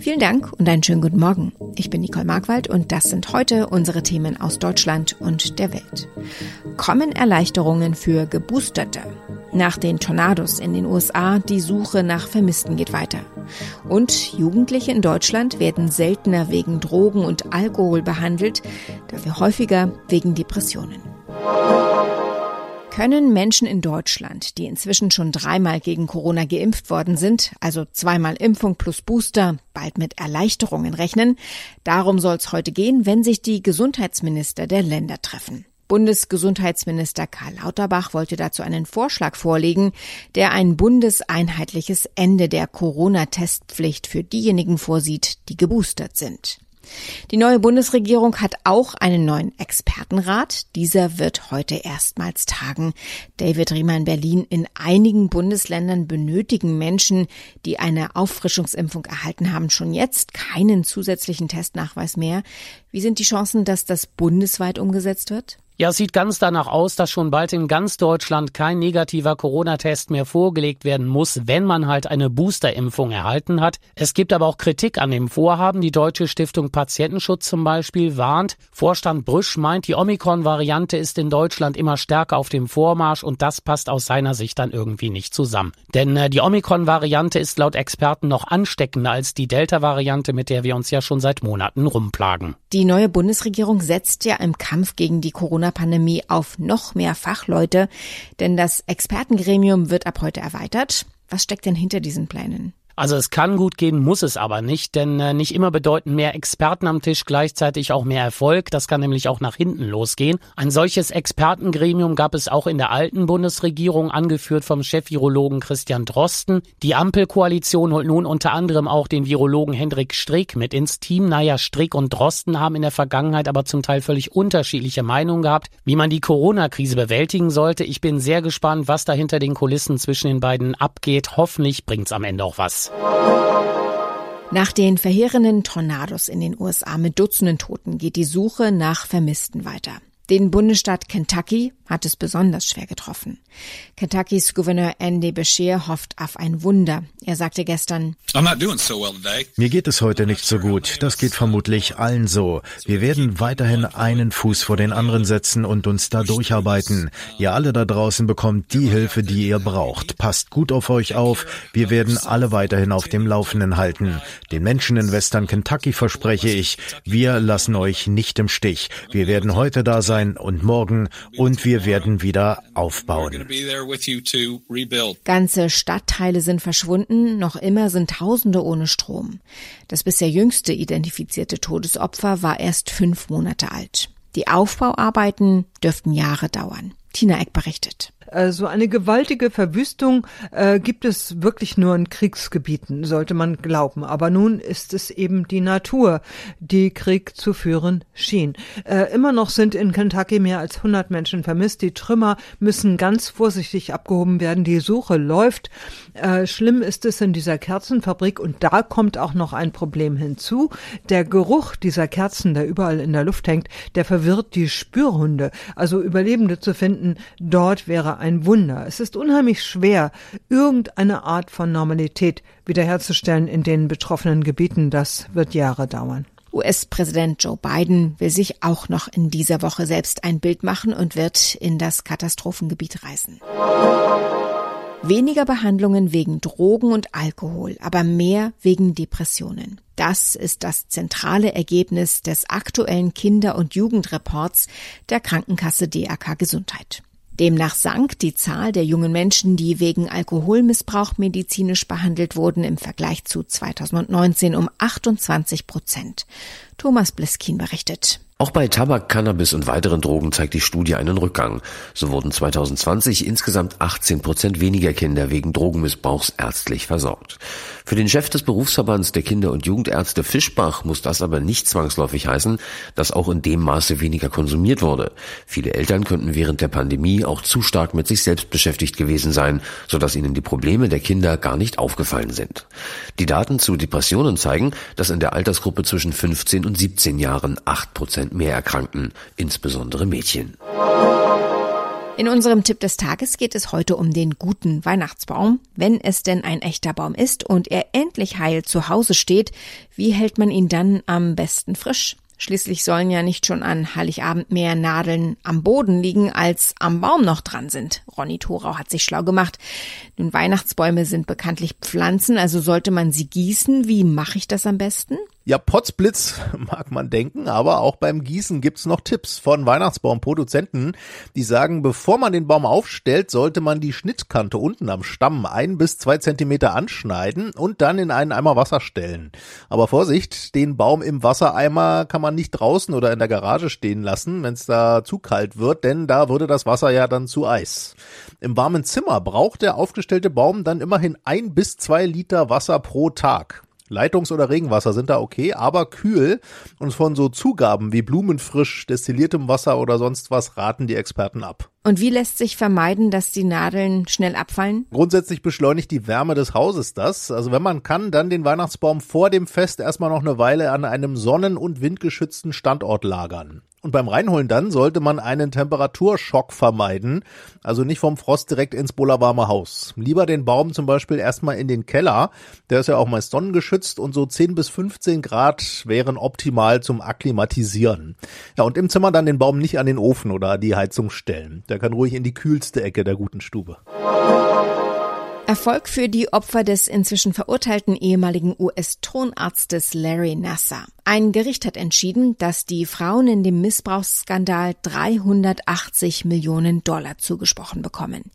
Vielen Dank und einen schönen guten Morgen. Ich bin Nicole Markwald und das sind heute unsere Themen aus Deutschland und der Welt. Kommen Erleichterungen für Geboosterte? Nach den Tornados in den USA, die Suche nach Vermissten geht weiter. Und Jugendliche in Deutschland werden seltener wegen Drogen und Alkohol behandelt, dafür häufiger wegen Depressionen. Können Menschen in Deutschland, die inzwischen schon dreimal gegen Corona geimpft worden sind, also zweimal Impfung plus Booster, bald mit Erleichterungen rechnen? Darum soll es heute gehen, wenn sich die Gesundheitsminister der Länder treffen. Bundesgesundheitsminister Karl Lauterbach wollte dazu einen Vorschlag vorlegen, der ein bundeseinheitliches Ende der Corona-Testpflicht für diejenigen vorsieht, die geboostert sind. Die neue Bundesregierung hat auch einen neuen Expertenrat. Dieser wird heute erstmals tagen. David Riemann Berlin. In einigen Bundesländern benötigen Menschen, die eine Auffrischungsimpfung erhalten haben, schon jetzt keinen zusätzlichen Testnachweis mehr. Wie sind die Chancen, dass das bundesweit umgesetzt wird? Ja, es sieht ganz danach aus, dass schon bald in ganz Deutschland kein negativer Corona-Test mehr vorgelegt werden muss, wenn man halt eine Boosterimpfung erhalten hat. Es gibt aber auch Kritik an dem Vorhaben. Die Deutsche Stiftung Patientenschutz zum Beispiel warnt. Vorstand Brüsch meint, die Omikron-Variante ist in Deutschland immer stärker auf dem Vormarsch und das passt aus seiner Sicht dann irgendwie nicht zusammen. Denn äh, die Omikron-Variante ist laut Experten noch ansteckender als die Delta-Variante, mit der wir uns ja schon seit Monaten rumplagen. Die neue Bundesregierung setzt ja im Kampf gegen die Corona Corona-Pandemie auf noch mehr Fachleute, denn das Expertengremium wird ab heute erweitert. Was steckt denn hinter diesen Plänen? Also es kann gut gehen, muss es aber nicht, denn äh, nicht immer bedeuten mehr Experten am Tisch gleichzeitig auch mehr Erfolg. Das kann nämlich auch nach hinten losgehen. Ein solches Expertengremium gab es auch in der alten Bundesregierung, angeführt vom Chef-Virologen Christian Drosten. Die Ampelkoalition holt nun unter anderem auch den Virologen Hendrik Strick mit ins Team. Naja, Strick und Drosten haben in der Vergangenheit aber zum Teil völlig unterschiedliche Meinungen gehabt, wie man die Corona-Krise bewältigen sollte. Ich bin sehr gespannt, was da hinter den Kulissen zwischen den beiden abgeht. Hoffentlich bringt's am Ende auch was. Nach den verheerenden Tornados in den USA mit Dutzenden Toten geht die Suche nach Vermissten weiter. Den Bundesstaat Kentucky hat es besonders schwer getroffen. Kentuckys Gouverneur Andy Beshear hofft auf ein Wunder. Er sagte gestern, Mir geht es heute nicht so gut. Das geht vermutlich allen so. Wir werden weiterhin einen Fuß vor den anderen setzen und uns da durcharbeiten. Ihr alle da draußen bekommt die Hilfe, die ihr braucht. Passt gut auf euch auf. Wir werden alle weiterhin auf dem Laufenden halten. Den Menschen in Western Kentucky verspreche ich, wir lassen euch nicht im Stich. Wir werden heute da sein und morgen und wir werden wieder aufbauen. Ganze Stadtteile sind verschwunden, noch immer sind Tausende ohne Strom. Das bisher jüngste identifizierte Todesopfer war erst fünf Monate alt. Die Aufbauarbeiten dürften Jahre dauern. Tina Eck berichtet. Äh, so eine gewaltige Verwüstung äh, gibt es wirklich nur in Kriegsgebieten, sollte man glauben. Aber nun ist es eben die Natur, die Krieg zu führen schien. Äh, immer noch sind in Kentucky mehr als 100 Menschen vermisst. Die Trümmer müssen ganz vorsichtig abgehoben werden. Die Suche läuft. Äh, schlimm ist es in dieser Kerzenfabrik und da kommt auch noch ein Problem hinzu. Der Geruch dieser Kerzen, der überall in der Luft hängt, der verwirrt die Spürhunde. Also Überlebende zu finden, dort wäre ein Wunder. Es ist unheimlich schwer, irgendeine Art von Normalität wiederherzustellen in den betroffenen Gebieten. Das wird Jahre dauern. US-Präsident Joe Biden will sich auch noch in dieser Woche selbst ein Bild machen und wird in das Katastrophengebiet reisen. Weniger Behandlungen wegen Drogen und Alkohol, aber mehr wegen Depressionen. Das ist das zentrale Ergebnis des aktuellen Kinder- und Jugendreports der Krankenkasse DRK Gesundheit. Demnach sank die Zahl der jungen Menschen, die wegen Alkoholmissbrauch medizinisch behandelt wurden, im Vergleich zu 2019 um 28 Prozent. Thomas Bliskin berichtet. Auch bei Tabak, Cannabis und weiteren Drogen zeigt die Studie einen Rückgang. So wurden 2020 insgesamt 18 Prozent weniger Kinder wegen Drogenmissbrauchs ärztlich versorgt. Für den Chef des Berufsverbands der Kinder- und Jugendärzte Fischbach muss das aber nicht zwangsläufig heißen, dass auch in dem Maße weniger konsumiert wurde. Viele Eltern könnten während der Pandemie auch zu stark mit sich selbst beschäftigt gewesen sein, sodass ihnen die Probleme der Kinder gar nicht aufgefallen sind. Die Daten zu Depressionen zeigen, dass in der Altersgruppe zwischen 15 und 17 Jahren 8 Prozent mehr erkrankten, insbesondere Mädchen. In unserem Tipp des Tages geht es heute um den guten Weihnachtsbaum. Wenn es denn ein echter Baum ist und er endlich heil zu Hause steht, wie hält man ihn dann am besten frisch? Schließlich sollen ja nicht schon an Heiligabend mehr Nadeln am Boden liegen, als am Baum noch dran sind. Ronny Thorau hat sich schlau gemacht. Nun, Weihnachtsbäume sind bekanntlich Pflanzen, also sollte man sie gießen. Wie mache ich das am besten? Ja, Potzblitz mag man denken, aber auch beim Gießen gibt's noch Tipps von Weihnachtsbaumproduzenten, die sagen, bevor man den Baum aufstellt, sollte man die Schnittkante unten am Stamm ein bis zwei Zentimeter anschneiden und dann in einen Eimer Wasser stellen. Aber Vorsicht, den Baum im Wassereimer kann man nicht draußen oder in der Garage stehen lassen, wenn es da zu kalt wird, denn da würde das Wasser ja dann zu Eis. Im warmen Zimmer braucht der aufgestellte Baum dann immerhin ein bis zwei Liter Wasser pro Tag. Leitungs- oder Regenwasser sind da okay, aber kühl und von so Zugaben wie blumenfrisch, destilliertem Wasser oder sonst was raten die Experten ab. Und wie lässt sich vermeiden, dass die Nadeln schnell abfallen? Grundsätzlich beschleunigt die Wärme des Hauses das. Also wenn man kann, dann den Weihnachtsbaum vor dem Fest erstmal noch eine Weile an einem sonnen- und windgeschützten Standort lagern. Und beim Reinholen dann sollte man einen Temperaturschock vermeiden, also nicht vom Frost direkt ins bullerwarme Haus. Lieber den Baum zum Beispiel erstmal in den Keller, der ist ja auch meist sonnengeschützt und so 10 bis 15 Grad wären optimal zum Akklimatisieren. Ja, und im Zimmer dann den Baum nicht an den Ofen oder die Heizung stellen. Der kann ruhig in die kühlste Ecke der guten Stube. Erfolg für die Opfer des inzwischen verurteilten ehemaligen US-Thronarztes Larry Nasser. Ein Gericht hat entschieden, dass die Frauen in dem Missbrauchsskandal 380 Millionen Dollar zugesprochen bekommen.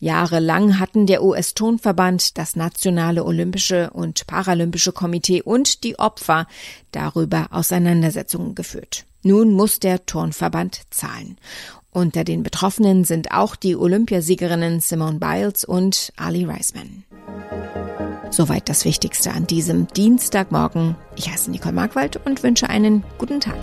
Jahrelang hatten der US-Tonverband, das Nationale Olympische und Paralympische Komitee und die Opfer darüber Auseinandersetzungen geführt. Nun muss der Turnverband zahlen. Unter den Betroffenen sind auch die Olympiasiegerinnen Simone Biles und Ali Reisman. Soweit das Wichtigste an diesem Dienstagmorgen. Ich heiße Nicole Markwald und wünsche einen guten Tag.